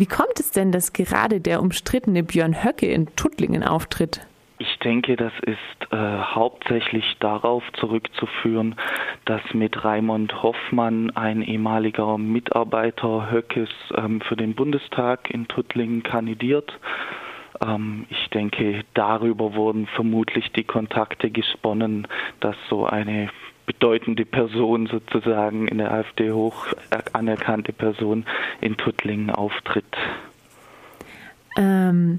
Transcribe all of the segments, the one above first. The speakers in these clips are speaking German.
Wie kommt es denn, dass gerade der umstrittene Björn Höcke in Tuttlingen auftritt? Ich denke, das ist äh, hauptsächlich darauf zurückzuführen, dass mit Raimund Hoffmann ein ehemaliger Mitarbeiter Höckes ähm, für den Bundestag in Tuttlingen kandidiert. Ähm, ich denke, darüber wurden vermutlich die Kontakte gesponnen, dass so eine bedeutende Person sozusagen in der AfD hoch anerkannte Person in Tuttlingen auftritt. Ähm,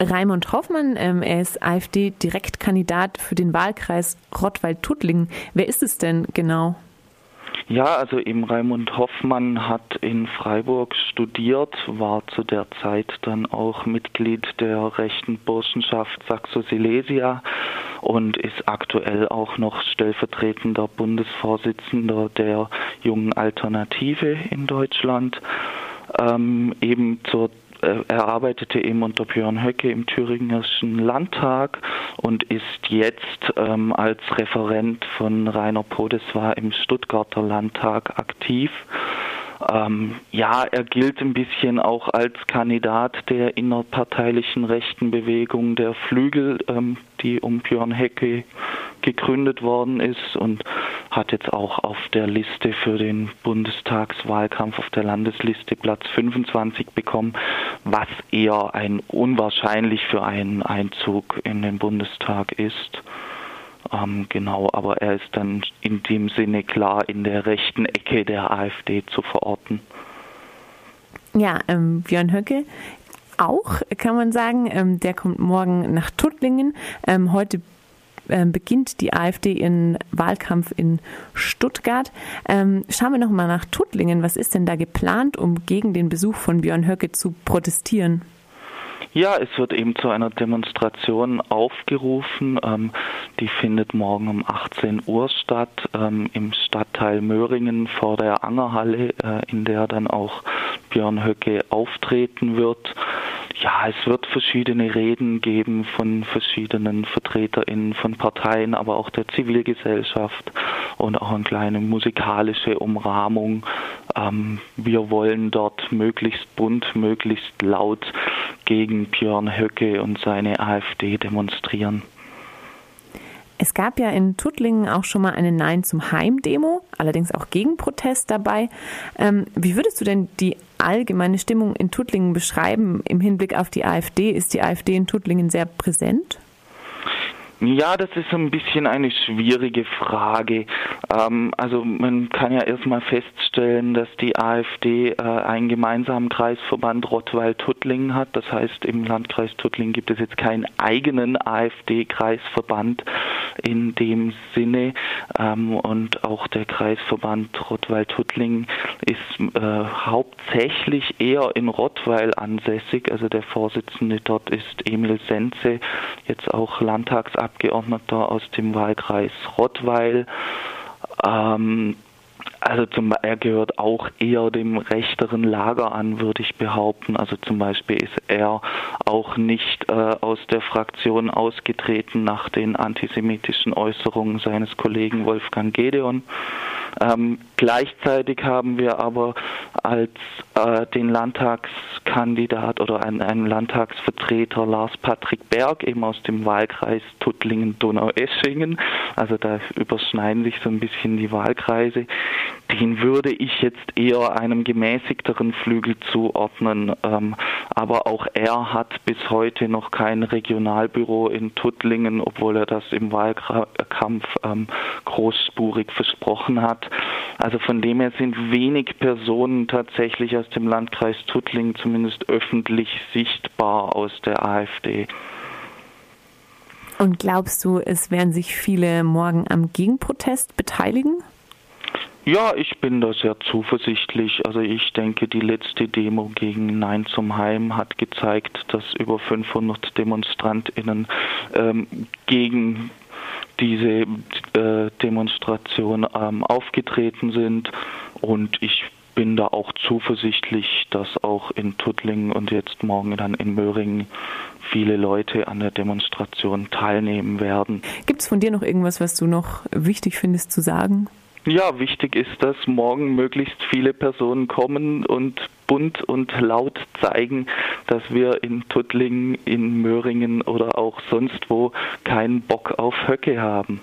Raimund Hoffmann, ähm, er ist AfD-Direktkandidat für den Wahlkreis Rottweil-Tuttlingen. Wer ist es denn genau? Ja, also eben Raimund Hoffmann hat in Freiburg studiert, war zu der Zeit dann auch Mitglied der rechten Burschenschaft Saxo-Silesia und ist aktuell auch noch stellvertretender Bundesvorsitzender der Jungen Alternative in Deutschland. Ähm, eben zur äh, er arbeitete eben unter Björn Höcke im Thüringischen Landtag und ist jetzt ähm, als Referent von Rainer Podeswar im Stuttgarter Landtag aktiv. Ähm, ja, er gilt ein bisschen auch als Kandidat der innerparteilichen rechten Bewegung der Flügel, ähm, die um Björn Hecke gegründet worden ist und hat jetzt auch auf der Liste für den Bundestagswahlkampf auf der Landesliste Platz 25 bekommen, was eher ein unwahrscheinlich für einen Einzug in den Bundestag ist. Ähm, genau, aber er ist dann in dem Sinne klar in der rechten Ecke der AfD zu verorten. Ja, ähm, Björn Höcke auch, kann man sagen. Ähm, der kommt morgen nach Tuttlingen. Ähm, heute ähm, beginnt die AfD ihren Wahlkampf in Stuttgart. Ähm, schauen wir nochmal nach Tuttlingen. Was ist denn da geplant, um gegen den Besuch von Björn Höcke zu protestieren? Ja, es wird eben zu einer Demonstration aufgerufen. Ähm, die findet morgen um 18 Uhr statt ähm, im Stadtteil Möhringen vor der Angerhalle, äh, in der dann auch Björn Höcke auftreten wird. Ja, es wird verschiedene Reden geben von verschiedenen VertreterInnen von Parteien, aber auch der Zivilgesellschaft und auch eine kleine musikalische Umrahmung. Ähm, wir wollen dort möglichst bunt, möglichst laut gegen Björn Höcke und seine AfD demonstrieren. Es gab ja in Tuttlingen auch schon mal eine Nein zum Heim-Demo, allerdings auch Gegenprotest dabei. Ähm, wie würdest du denn die allgemeine Stimmung in Tuttlingen beschreiben im Hinblick auf die AfD? Ist die AfD in Tuttlingen sehr präsent? Ja, das ist ein bisschen eine schwierige Frage. Ähm, also man kann ja erstmal feststellen, dass die AfD äh, einen gemeinsamen Kreisverband Rottweil-Tuttlingen hat. Das heißt, im Landkreis Tuttlingen gibt es jetzt keinen eigenen AfD-Kreisverband in dem Sinne. Ähm, und auch der Kreisverband Rottweil-Tuttlingen ist äh, hauptsächlich eher in Rottweil ansässig. Also der Vorsitzende dort ist Emil Senze, jetzt auch Landtagsabgeordneter Abgeordneter aus dem Wahlkreis Rottweil. Ähm, also zum, er gehört auch eher dem rechteren Lager an, würde ich behaupten. Also zum Beispiel ist er auch nicht äh, aus der Fraktion ausgetreten nach den antisemitischen Äußerungen seines Kollegen Wolfgang Gedeon. Ähm, gleichzeitig haben wir aber als äh, den Landtagskandidat oder einen, einen Landtagsvertreter Lars Patrick Berg eben aus dem Wahlkreis Tuttlingen-Donaueschingen. Also da überschneiden sich so ein bisschen die Wahlkreise. Den würde ich jetzt eher einem gemäßigteren Flügel zuordnen. Ähm, aber auch er hat bis heute noch kein Regionalbüro in Tuttlingen, obwohl er das im Wahlkampf ähm, großspurig versprochen hat. Also von dem her sind wenig Personen tatsächlich aus dem Landkreis Tuttlingen zumindest öffentlich sichtbar aus der AfD. Und glaubst du, es werden sich viele morgen am Gegenprotest beteiligen? Ja, ich bin da sehr zuversichtlich. Also ich denke, die letzte Demo gegen Nein zum Heim hat gezeigt, dass über 500 Demonstrantinnen ähm, gegen diese äh, Demonstration ähm, aufgetreten sind und ich bin da auch zuversichtlich, dass auch in Tuttlingen und jetzt morgen dann in Möhringen viele Leute an der Demonstration teilnehmen werden. Gibt es von dir noch irgendwas, was du noch wichtig findest zu sagen? Ja, wichtig ist, dass morgen möglichst viele Personen kommen und bunt und laut zeigen, dass wir in Tuttlingen, in Möhringen oder auch sonst wo keinen Bock auf Höcke haben.